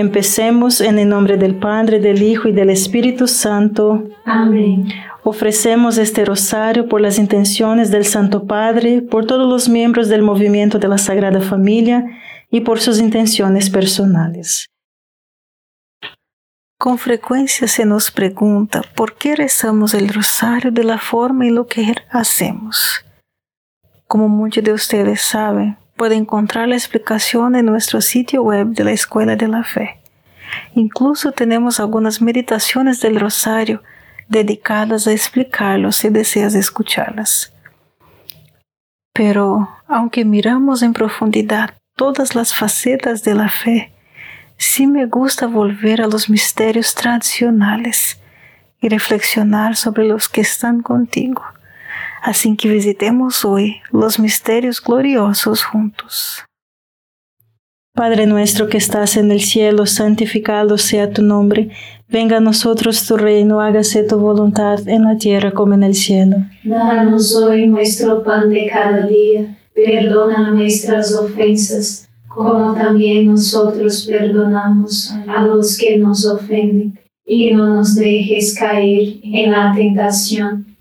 Empecemos en el nombre del Padre, del Hijo y del Espíritu Santo. Amén. Ofrecemos este rosario por las intenciones del Santo Padre, por todos los miembros del movimiento de la Sagrada Familia y por sus intenciones personales. Con frecuencia se nos pregunta por qué rezamos el rosario de la forma en lo que hacemos. Como muchos de ustedes saben, puede encontrar la explicación en nuestro sitio web de la Escuela de la Fe. Incluso tenemos algunas meditaciones del rosario dedicadas a explicarlo si deseas escucharlas. Pero aunque miramos en profundidad todas las facetas de la fe, sí me gusta volver a los misterios tradicionales y reflexionar sobre los que están contigo. Así que visitemos hoy los misterios gloriosos juntos. Padre nuestro que estás en el cielo, santificado sea tu nombre Venga a nosotros tu reino, hágase tu voluntad en la tierra como en el cielo. Danos hoy nuestro pan de cada día, perdona nuestras ofensas, como también nosotros perdonamos a los que nos ofenden, y no nos dejes caer en la tentación,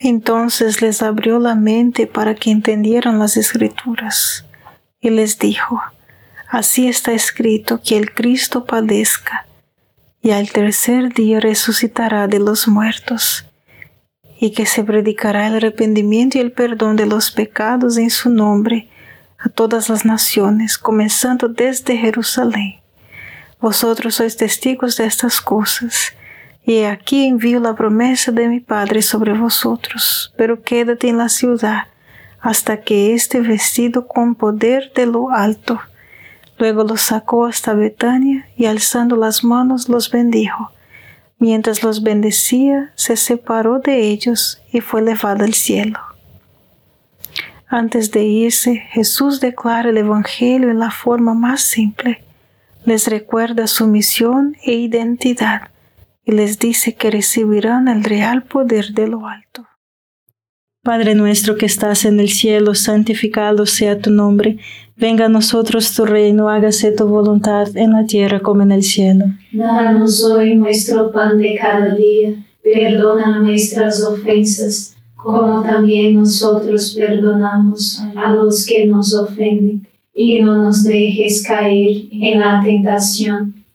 Entonces les abrió la mente para que entendieran las escrituras y les dijo, Así está escrito que el Cristo padezca y al tercer día resucitará de los muertos y que se predicará el arrepentimiento y el perdón de los pecados en su nombre a todas las naciones, comenzando desde Jerusalén. Vosotros sois testigos de estas cosas, y aquí envío la promesa de mi Padre sobre vosotros, pero quédate en la ciudad hasta que esté vestido con poder de lo alto. Luego los sacó hasta Betania y alzando las manos los bendijo. Mientras los bendecía, se separó de ellos y fue elevado al cielo. Antes de irse, Jesús declara el Evangelio en la forma más simple. Les recuerda su misión e identidad y les dice que recibirán el real poder de lo alto. Padre nuestro que estás en el cielo, santificado sea tu nombre. Venga a nosotros tu reino, hágase tu voluntad en la tierra como en el cielo. Danos hoy nuestro pan de cada día. Perdona nuestras ofensas, como también nosotros perdonamos a los que nos ofenden. Y no nos dejes caer en la tentación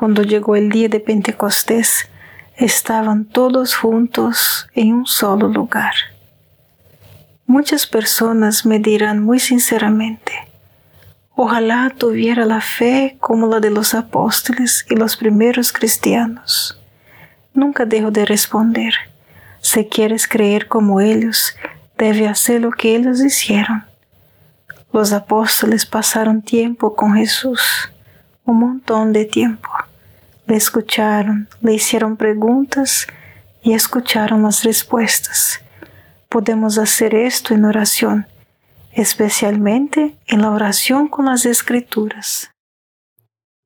Cuando llegó el día de Pentecostés, estaban todos juntos en un solo lugar. Muchas personas me dirán muy sinceramente, Ojalá tuviera la fe como la de los apóstoles y los primeros cristianos. Nunca dejo de responder. Si quieres creer como ellos, debe hacer lo que ellos hicieron. Los apóstoles pasaron tiempo con Jesús, un montón de tiempo. Le escucharon, le hicieron preguntas y escucharon las respuestas. Podemos hacer esto en oración, especialmente en la oración con las escrituras.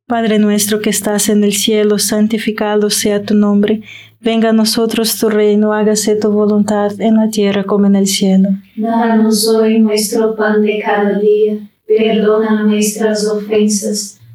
Padre nuestro que estás en el cielo, santificado sea tu nombre. Venga a nosotros tu reino, hágase tu voluntad en la tierra como en el cielo. Danos hoy nuestro pan de cada día. Perdona nuestras ofensas,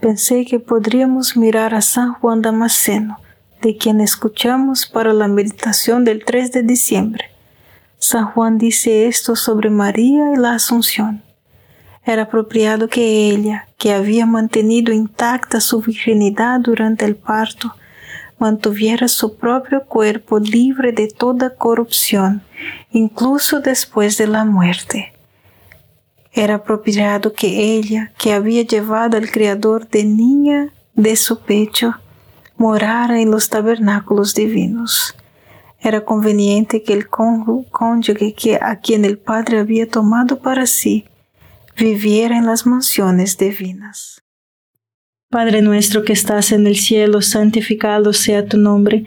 pensé que podríamos mirar a San Juan Damasceno, de quien escuchamos para la meditación del 3 de diciembre. San Juan dice esto sobre María y la Asunción. Era apropiado que ella, que había mantenido intacta su virginidad durante el parto, mantuviera su propio cuerpo libre de toda corrupción, incluso después de la muerte. Era apropiado que ella, que había llevado al Creador de niña de su pecho, morara en los tabernáculos divinos. Era conveniente que el cónyuge que a quien el Padre había tomado para sí viviera en las mansiones divinas. Padre nuestro que estás en el cielo, santificado sea tu nombre.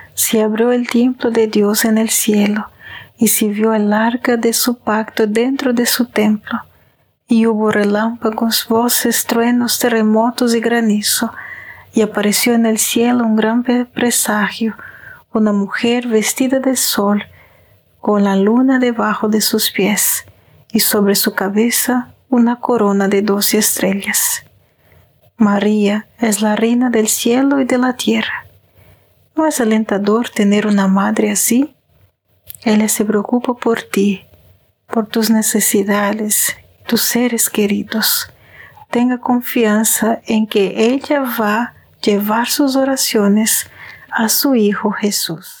se abrió el templo de Dios en el cielo y se vio el arca de su pacto dentro de su templo. Y hubo relámpagos, voces, truenos, terremotos y granizo. Y apareció en el cielo un gran presagio, una mujer vestida de sol, con la luna debajo de sus pies, y sobre su cabeza una corona de doce estrellas. María es la reina del cielo y de la tierra. ¿No es alentador tener una madre así? Ella se preocupa por ti, por tus necesidades, tus seres queridos. Tenga confianza en que ella va a llevar sus oraciones a su Hijo Jesús.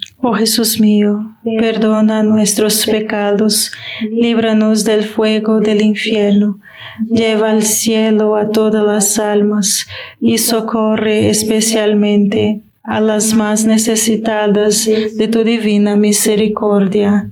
Oh Jesús mío, perdona nuestros pecados, líbranos del fuego del infierno, lleva al cielo a todas las almas y socorre especialmente a las más necesitadas de tu divina misericordia.